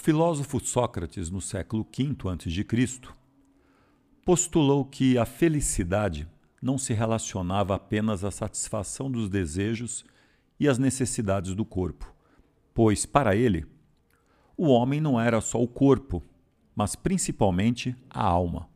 O filósofo Sócrates, no século V a.C., postulou que a felicidade não se relacionava apenas à satisfação dos desejos e às necessidades do corpo, pois, para ele, o homem não era só o corpo, mas principalmente a alma.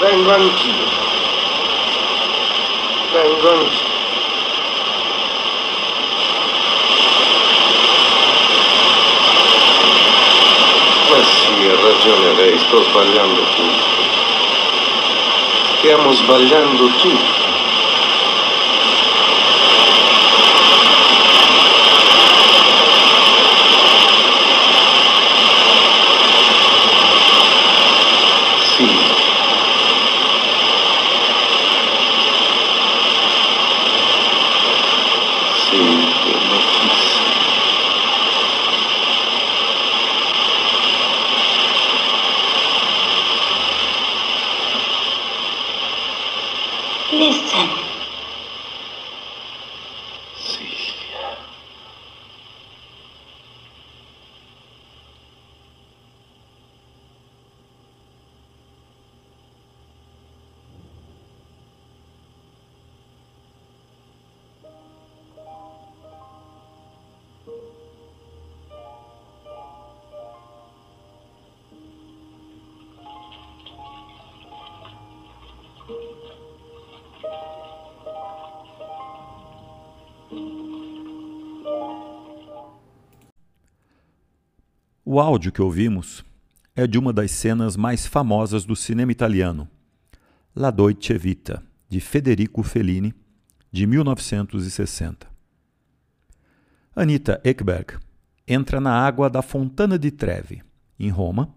Vengo anch'io. Vengo anch'io. Ma sì, ha ragione lei, sto sbagliando tutto. Stiamo sbagliando tutto. O áudio que ouvimos é de uma das cenas mais famosas do cinema italiano, La Dolce Vita, de Federico Fellini, de 1960. Anita Ekberg entra na água da Fontana di Trevi, em Roma,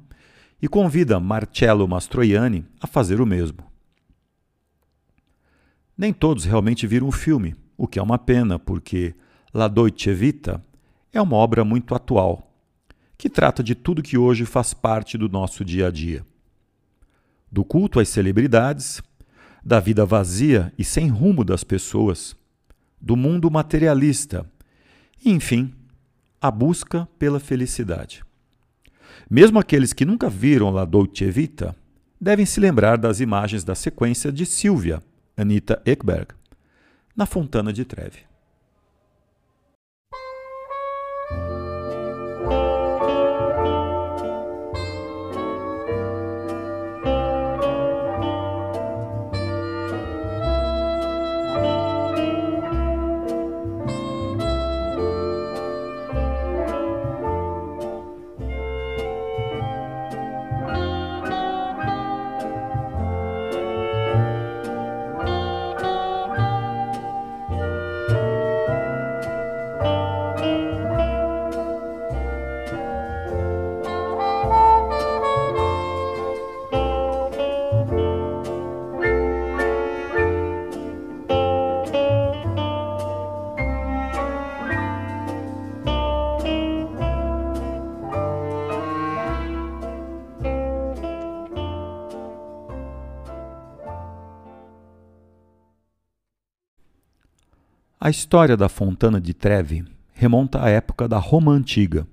e convida Marcello Mastroianni a fazer o mesmo. Nem todos realmente viram o filme, o que é uma pena, porque La Dolce Vita é uma obra muito atual, que trata de tudo que hoje faz parte do nosso dia a dia. Do culto às celebridades, da vida vazia e sem rumo das pessoas, do mundo materialista, e, enfim, a busca pela felicidade. Mesmo aqueles que nunca viram La Dolce Vita devem se lembrar das imagens da sequência de Silvia, Anita Ekberg, na Fontana de Trevi. A história da Fontana de Trevi remonta à época da Roma Antiga.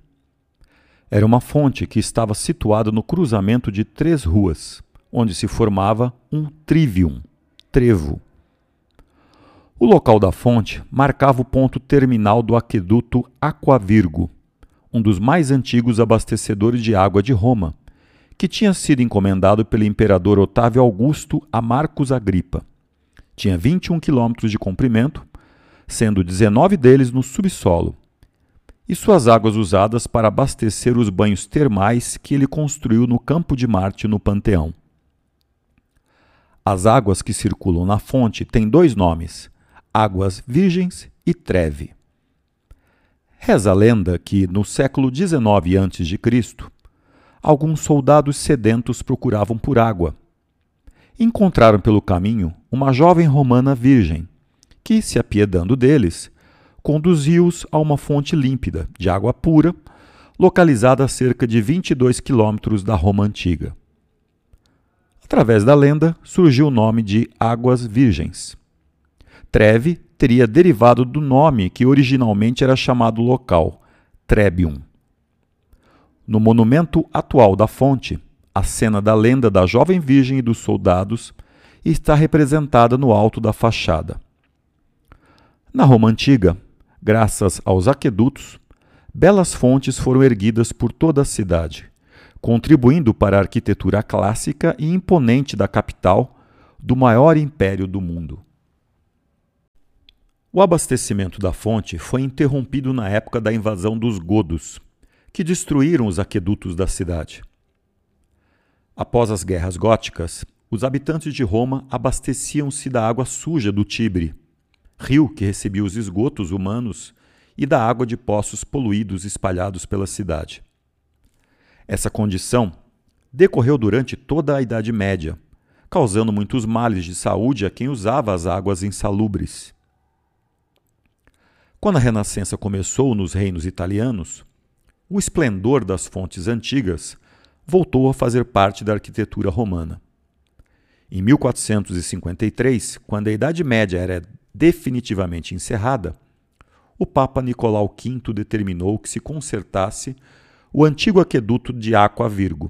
Era uma fonte que estava situada no cruzamento de três ruas, onde se formava um trivium, trevo. O local da fonte marcava o ponto terminal do aqueduto Aquavirgo, um dos mais antigos abastecedores de água de Roma, que tinha sido encomendado pelo imperador Otávio Augusto a Marcos Agripa. Tinha 21 quilômetros de comprimento, sendo 19 deles no subsolo, e suas águas usadas para abastecer os banhos termais que ele construiu no Campo de Marte, no Panteão. As águas que circulam na fonte têm dois nomes: Águas Virgens e Treve. Reza a lenda que, no século XIX a.C., alguns soldados sedentos procuravam por água. Encontraram pelo caminho uma jovem romana virgem, que, se apiedando deles, conduziu-os a uma fonte límpida, de água pura, localizada a cerca de 22 quilômetros da Roma antiga. Através da lenda surgiu o nome de Águas Virgens. Treve teria derivado do nome que originalmente era chamado local, Trebium. No monumento atual da fonte, a cena da lenda da jovem virgem e dos soldados está representada no alto da fachada. Na Roma antiga, graças aos aquedutos, belas fontes foram erguidas por toda a cidade, contribuindo para a arquitetura clássica e imponente da capital do maior império do mundo. O abastecimento da fonte foi interrompido na época da invasão dos godos, que destruíram os aquedutos da cidade. Após as guerras góticas, os habitantes de Roma abasteciam-se da água suja do Tibre, rio que recebia os esgotos humanos e da água de poços poluídos espalhados pela cidade. Essa condição decorreu durante toda a Idade Média, causando muitos males de saúde a quem usava as águas insalubres. Quando a Renascença começou nos reinos italianos, o esplendor das fontes antigas voltou a fazer parte da arquitetura romana. Em 1453, quando a Idade Média era definitivamente encerrada, o Papa Nicolau V determinou que se consertasse o antigo aqueduto de Aqua Virgo.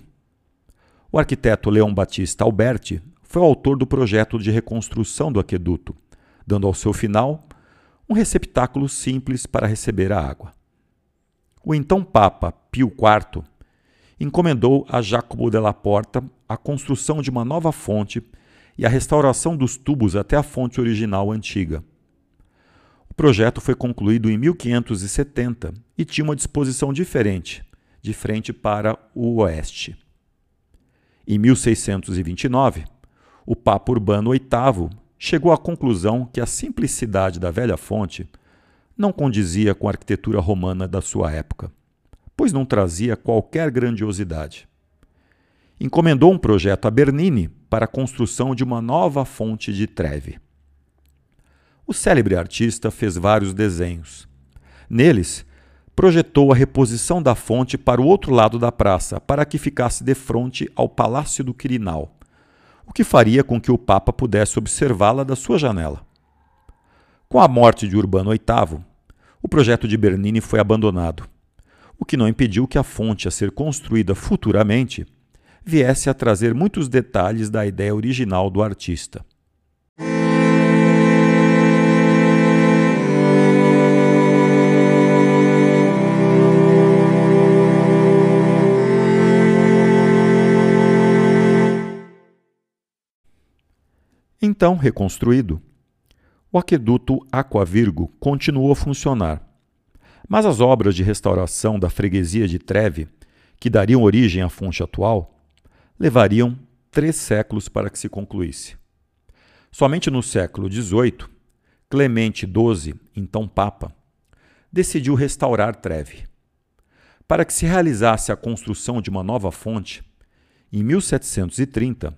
O arquiteto Leão Batista Alberti foi o autor do projeto de reconstrução do aqueduto, dando ao seu final um receptáculo simples para receber a água. O então Papa Pio IV encomendou a Jacobo della Porta a construção de uma nova fonte e a restauração dos tubos até a fonte original antiga. O projeto foi concluído em 1570 e tinha uma disposição diferente, de frente para o oeste. Em 1629, o Papa Urbano VIII chegou à conclusão que a simplicidade da velha fonte não condizia com a arquitetura romana da sua época, pois não trazia qualquer grandiosidade. Encomendou um projeto a Bernini para a construção de uma nova fonte de Trevi. O célebre artista fez vários desenhos. Neles, projetou a reposição da fonte para o outro lado da praça, para que ficasse de frente ao Palácio do Quirinal, o que faria com que o Papa pudesse observá-la da sua janela. Com a morte de Urbano VIII, o projeto de Bernini foi abandonado, o que não impediu que a fonte a ser construída futuramente viesse a trazer muitos detalhes da ideia original do artista. Então reconstruído, o aqueduto Aquavirgo continuou a funcionar, mas as obras de restauração da freguesia de Treve, que dariam origem à fonte atual, levariam três séculos para que se concluísse. Somente no século XVIII, Clemente XII, então Papa, decidiu restaurar Treve. Para que se realizasse a construção de uma nova fonte, em 1730,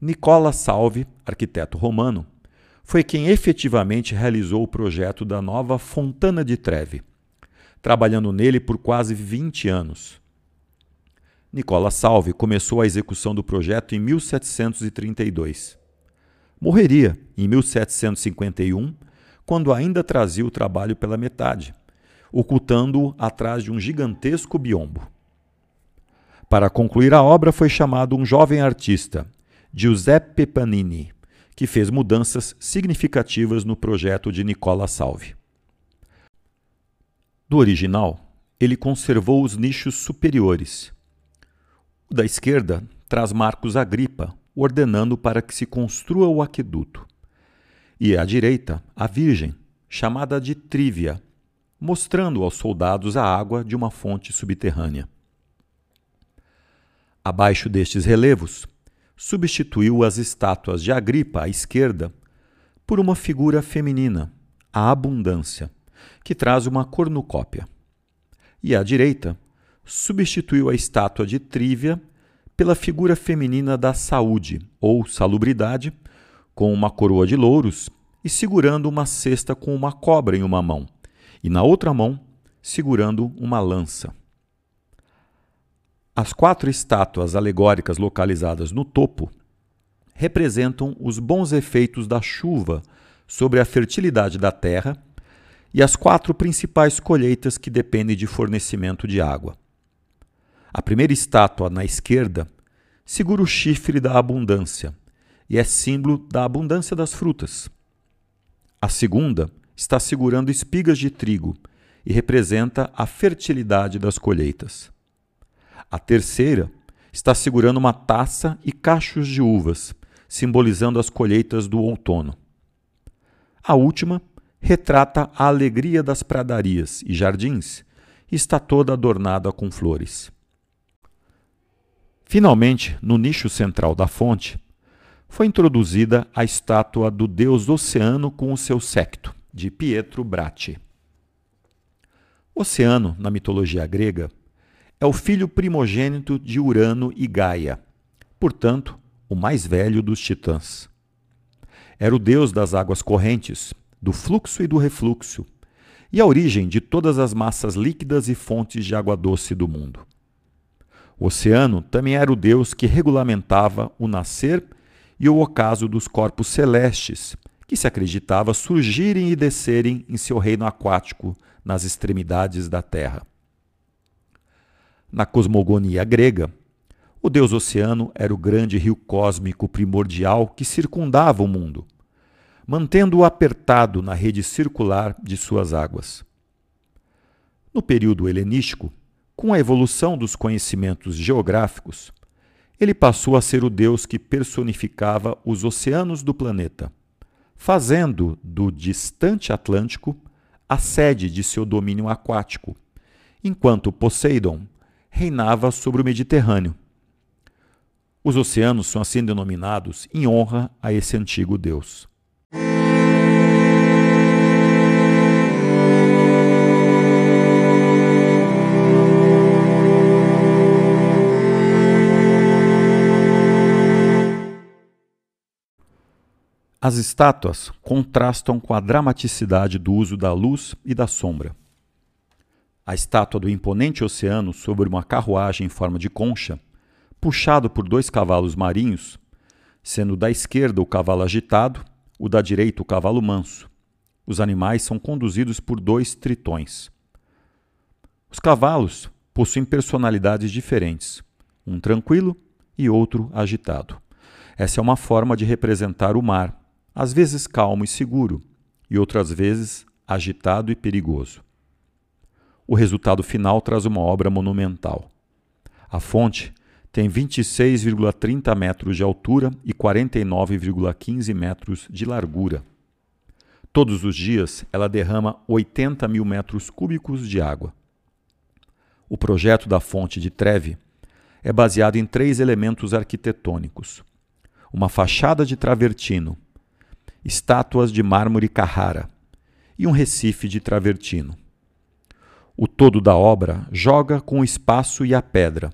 Nicola Salvi, arquiteto romano, foi quem efetivamente realizou o projeto da nova Fontana de Trevi, trabalhando nele por quase 20 anos. Nicola Salvi começou a execução do projeto em 1732. Morreria em 1751, quando ainda trazia o trabalho pela metade, ocultando-o atrás de um gigantesco biombo. Para concluir a obra foi chamado um jovem artista, Giuseppe Panini, que fez mudanças significativas no projeto de Nicola Salvi. Do original, ele conservou os nichos superiores. Da esquerda traz Marcos Agripa, ordenando para que se construa o aqueduto. E à direita, a Virgem, chamada de Trívia, mostrando aos soldados a água de uma fonte subterrânea. Abaixo destes relevos, substituiu as estátuas de Agripa à esquerda por uma figura feminina, a Abundância, que traz uma cornucópia. E à direita, substituiu a estátua de Trívia pela figura feminina da Saúde, ou Salubridade, com uma coroa de louros e segurando uma cesta com uma cobra em uma mão, e na outra mão, segurando uma lança. As quatro estátuas alegóricas localizadas no topo representam os bons efeitos da chuva sobre a fertilidade da terra e as quatro principais colheitas que dependem de fornecimento de água. A primeira estátua, na esquerda, segura o chifre da abundância e é símbolo da abundância das frutas. A segunda está segurando espigas de trigo e representa a fertilidade das colheitas. A terceira está segurando uma taça e cachos de uvas, simbolizando as colheitas do outono. A última retrata a alegria das pradarias e jardins e está toda adornada com flores. Finalmente, no nicho central da fonte, foi introduzida a estátua do deus oceano com o seu secto, de Pietro Bratti. Oceano, na mitologia grega, é o filho primogênito de Urano e Gaia, portanto, o mais velho dos titãs. Era o deus das águas correntes, do fluxo e do refluxo, e a origem de todas as massas líquidas e fontes de água doce do mundo. O oceano também era o deus que regulamentava o nascer e o ocaso dos corpos celestes, que se acreditava surgirem e descerem em seu reino aquático nas extremidades da terra. Na cosmogonia grega, o deus oceano era o grande rio cósmico primordial que circundava o mundo, mantendo-o apertado na rede circular de suas águas. No período helenístico, com a evolução dos conhecimentos geográficos, ele passou a ser o deus que personificava os oceanos do planeta, fazendo do distante Atlântico a sede de seu domínio aquático, enquanto Poseidon reinava sobre o Mediterrâneo. Os oceanos são assim denominados em honra a esse antigo deus. As estátuas contrastam com a dramaticidade do uso da luz e da sombra. A estátua do imponente oceano sobre uma carruagem em forma de concha, puxado por dois cavalos marinhos, sendo da esquerda o cavalo agitado, o da direita o cavalo manso. Os animais são conduzidos por dois tritões. Os cavalos possuem personalidades diferentes, um tranquilo e outro agitado. Essa é uma forma de representar o mar, às vezes calmo e seguro, e outras vezes agitado e perigoso o resultado final traz uma obra monumental. A fonte tem 26,30 metros de altura e 49,15 metros de largura. Todos os dias ela derrama 80 mil metros cúbicos de água. O projeto da fonte de Treve é baseado em três elementos arquitetônicos: uma fachada de travertino, estátuas de mármore Carrara e um recife de travertino. O todo da obra joga com o espaço e a pedra,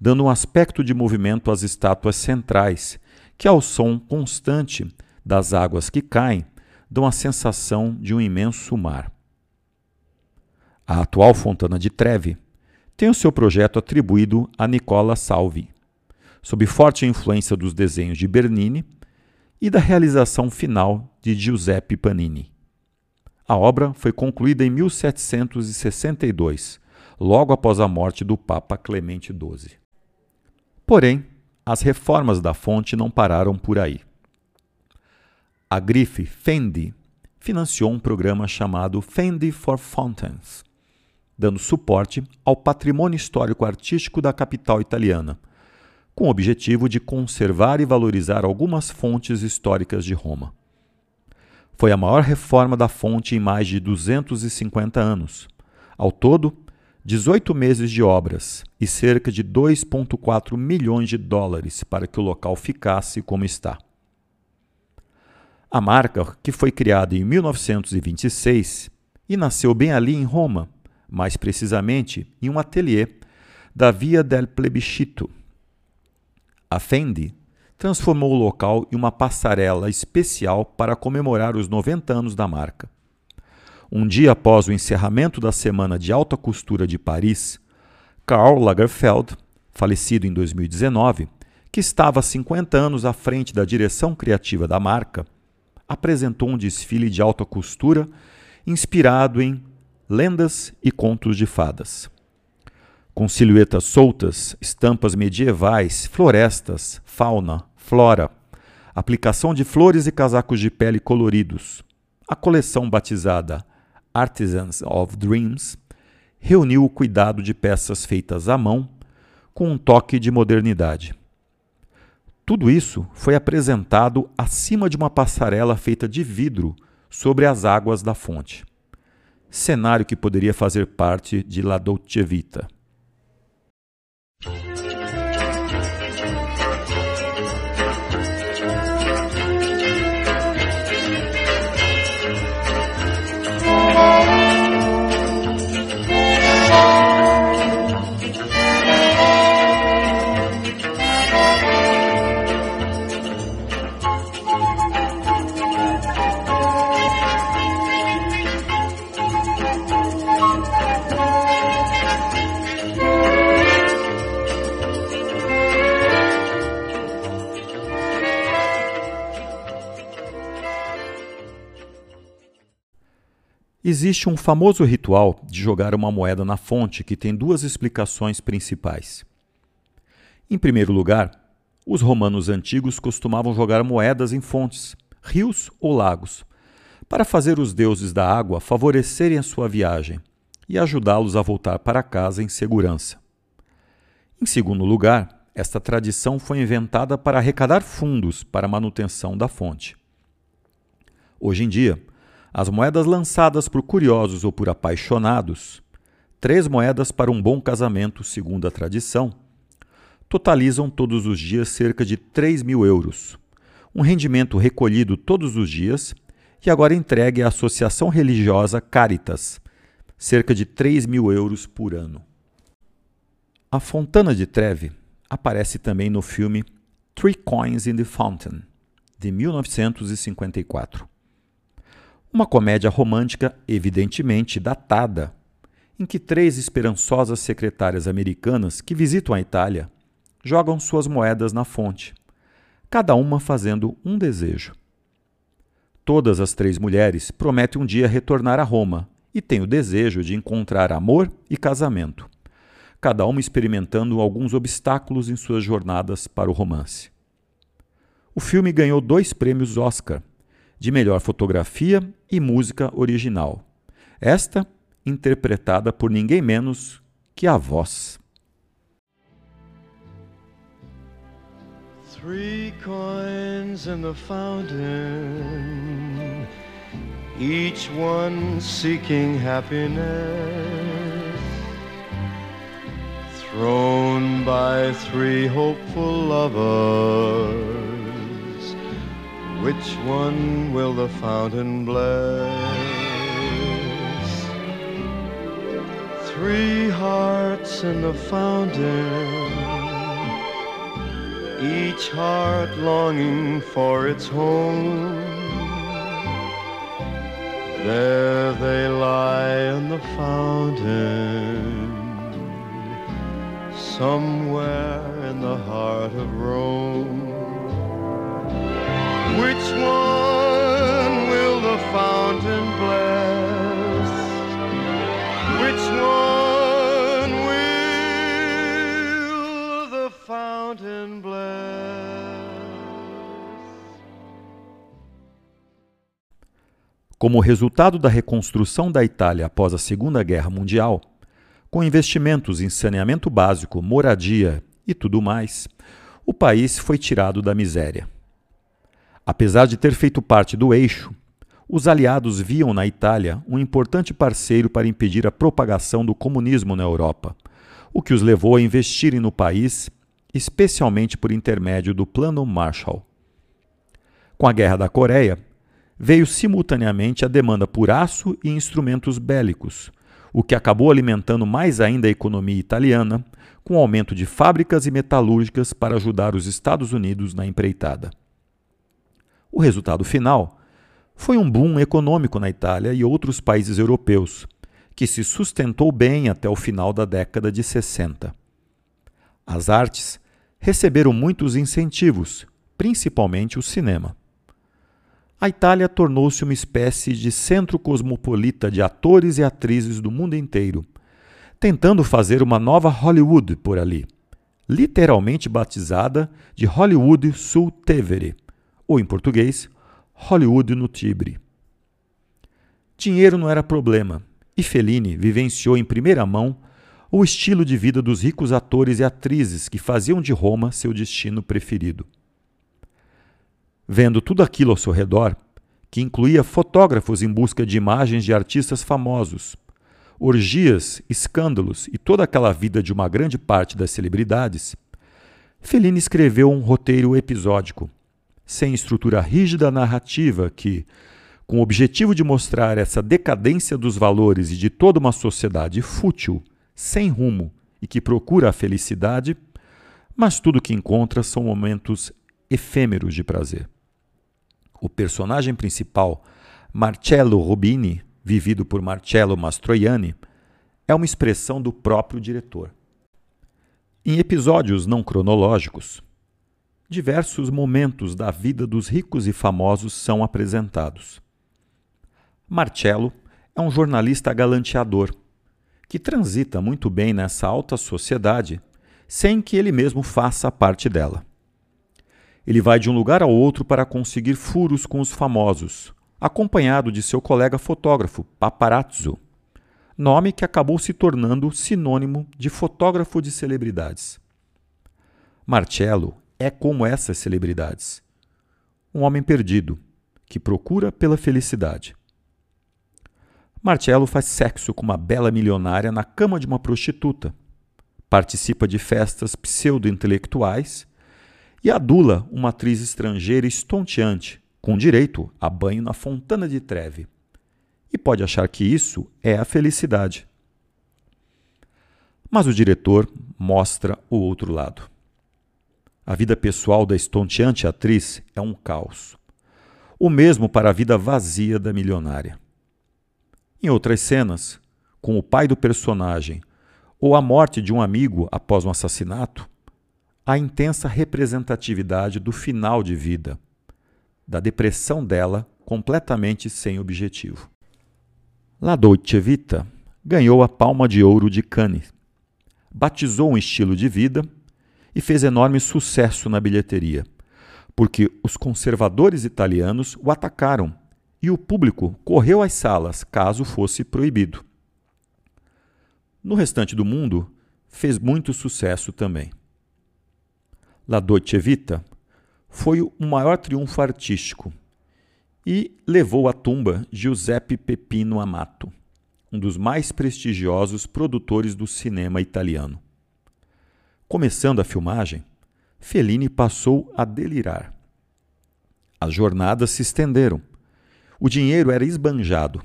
dando um aspecto de movimento às estátuas centrais, que, ao som constante das águas que caem, dão a sensação de um imenso mar. A atual Fontana de Trevi tem o seu projeto atribuído a Nicola Salvi, sob forte influência dos desenhos de Bernini e da realização final de Giuseppe Panini. A obra foi concluída em 1762, logo após a morte do Papa Clemente XII. Porém, as reformas da fonte não pararam por aí. A grife Fendi financiou um programa chamado Fendi for Fountains, dando suporte ao patrimônio histórico-artístico da capital italiana, com o objetivo de conservar e valorizar algumas fontes históricas de Roma. Foi a maior reforma da fonte em mais de 250 anos. Ao todo, 18 meses de obras e cerca de 2,4 milhões de dólares para que o local ficasse como está. A marca, que foi criada em 1926 e nasceu bem ali em Roma, mais precisamente em um ateliê da Via del Plebiscito. A Fendi transformou o local em uma passarela especial para comemorar os 90 anos da marca. Um dia após o encerramento da Semana de Alta Costura de Paris, Karl Lagerfeld, falecido em 2019, que estava há 50 anos à frente da direção criativa da marca, apresentou um desfile de alta costura inspirado em lendas e contos de fadas. Com silhuetas soltas, estampas medievais, florestas, fauna, flora, aplicação de flores e casacos de pele coloridos. A coleção batizada Artisans of Dreams reuniu o cuidado de peças feitas à mão com um toque de modernidade. Tudo isso foi apresentado acima de uma passarela feita de vidro sobre as águas da fonte. Cenário que poderia fazer parte de La Dolce Vita. Thank you. Existe um famoso ritual de jogar uma moeda na fonte que tem duas explicações principais. Em primeiro lugar, os romanos antigos costumavam jogar moedas em fontes, rios ou lagos, para fazer os deuses da água favorecerem a sua viagem e ajudá-los a voltar para casa em segurança. Em segundo lugar, esta tradição foi inventada para arrecadar fundos para a manutenção da fonte. Hoje em dia, as moedas lançadas por curiosos ou por apaixonados, três moedas para um bom casamento, segundo a tradição, totalizam todos os dias cerca de 3 mil euros, um rendimento recolhido todos os dias e agora entregue à associação religiosa Caritas, cerca de 3 mil euros por ano. A Fontana de Trevi aparece também no filme Three Coins in the Fountain, de 1954. Uma comédia romântica evidentemente datada, em que três esperançosas secretárias americanas que visitam a Itália jogam suas moedas na fonte, cada uma fazendo um desejo. Todas as três mulheres prometem um dia retornar a Roma e têm o desejo de encontrar amor e casamento, cada uma experimentando alguns obstáculos em suas jornadas para o romance. O filme ganhou dois prêmios Oscar de melhor fotografia e música original. Esta interpretada por ninguém menos que a voz. Three coins in the fountain, each one seeking happiness, thrown by three hopeful lovers. Which one will the fountain bless? Three hearts in the fountain, each heart longing for its home. There they lie in the fountain, somewhere in the heart of Rome. Which one will the fountain bless? Which one will the fountain bless? Como resultado da reconstrução da Itália após a Segunda Guerra Mundial, com investimentos em saneamento básico, moradia e tudo mais, o país foi tirado da miséria. Apesar de ter feito parte do eixo, os aliados viam na Itália um importante parceiro para impedir a propagação do comunismo na Europa, o que os levou a investirem no país, especialmente por intermédio do Plano Marshall. Com a Guerra da Coreia, veio simultaneamente a demanda por aço e instrumentos bélicos, o que acabou alimentando mais ainda a economia italiana, com o aumento de fábricas e metalúrgicas para ajudar os Estados Unidos na empreitada. O resultado final foi um boom econômico na Itália e outros países europeus, que se sustentou bem até o final da década de 60. As artes receberam muitos incentivos, principalmente o cinema a Itália tornou-se uma espécie de centro cosmopolita de atores e atrizes do mundo inteiro, tentando fazer uma nova Hollywood por ali, literalmente batizada de Hollywood sul Tevere, ou em português, Hollywood no Tibre. Dinheiro não era problema, e Fellini vivenciou em primeira mão o estilo de vida dos ricos atores e atrizes que faziam de Roma seu destino preferido. Vendo tudo aquilo ao seu redor, que incluía fotógrafos em busca de imagens de artistas famosos, orgias, escândalos e toda aquela vida de uma grande parte das celebridades, Fellini escreveu um roteiro episódico, sem estrutura rígida narrativa que, com o objetivo de mostrar essa decadência dos valores e de toda uma sociedade fútil, sem rumo e que procura a felicidade, mas tudo que encontra são momentos efêmeros de prazer. O personagem principal, Marcello Rubini, vivido por Marcello Mastroianni, é uma expressão do próprio diretor. Em episódios não cronológicos, diversos momentos da vida dos ricos e famosos são apresentados. Marcello é um jornalista galanteador que transita muito bem nessa alta sociedade sem que ele mesmo faça parte dela. Ele vai de um lugar ao outro para conseguir furos com os famosos, acompanhado de seu colega fotógrafo, paparazzo, nome que acabou se tornando sinônimo de fotógrafo de celebridades. Marcello é como essas celebridades, um homem perdido que procura pela felicidade. Marcello faz sexo com uma bela milionária na cama de uma prostituta, participa de festas pseudo-intelectuais e adula uma atriz estrangeira estonteante, com direito a banho na Fontana de Treve. E pode achar que isso é a felicidade. Mas o diretor mostra o outro lado. A vida pessoal da estonteante atriz é um caos. O mesmo para a vida vazia da milionária. Em outras cenas, com o pai do personagem ou a morte de um amigo após um assassinato, a intensa representatividade do final de vida, da depressão dela completamente sem objetivo. La Dolce Vita ganhou a Palma de Ouro de Cannes, batizou um estilo de vida e fez enorme sucesso na bilheteria, porque os conservadores italianos o atacaram e o público correu às salas caso fosse proibido. No restante do mundo, fez muito sucesso também. La Dolce Vita foi o maior triunfo artístico e levou à tumba Giuseppe Peppino Amato, um dos mais prestigiosos produtores do cinema italiano. Começando a filmagem, Fellini passou a delirar. As jornadas se estenderam. O dinheiro era esbanjado.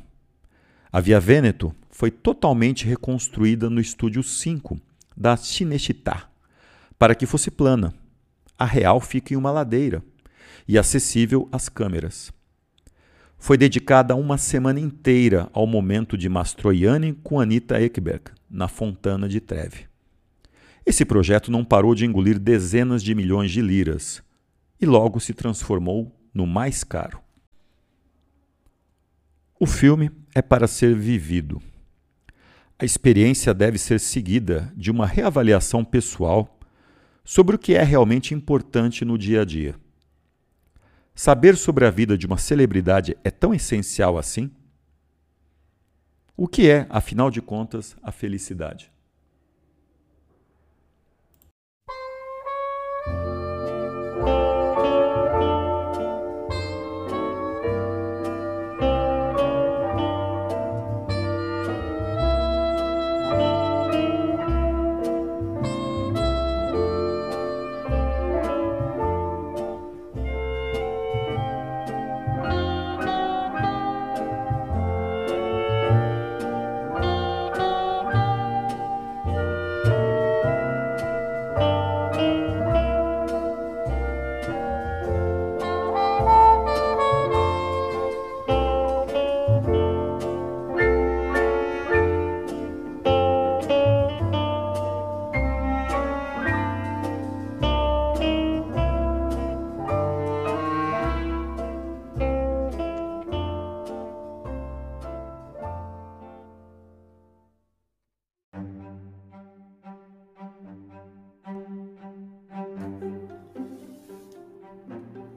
A Via Veneto foi totalmente reconstruída no estúdio 5 da Cinecittà, para que fosse plana a real fica em uma ladeira e acessível às câmeras. Foi dedicada uma semana inteira ao momento de Mastroianni com Anita Ekberg, na Fontana de Treve. Esse projeto não parou de engolir dezenas de milhões de liras e logo se transformou no mais caro. O filme é para ser vivido. A experiência deve ser seguida de uma reavaliação pessoal sobre o que é realmente importante no dia a dia. Saber sobre a vida de uma celebridade é tão essencial assim? O que é, afinal de contas, a felicidade?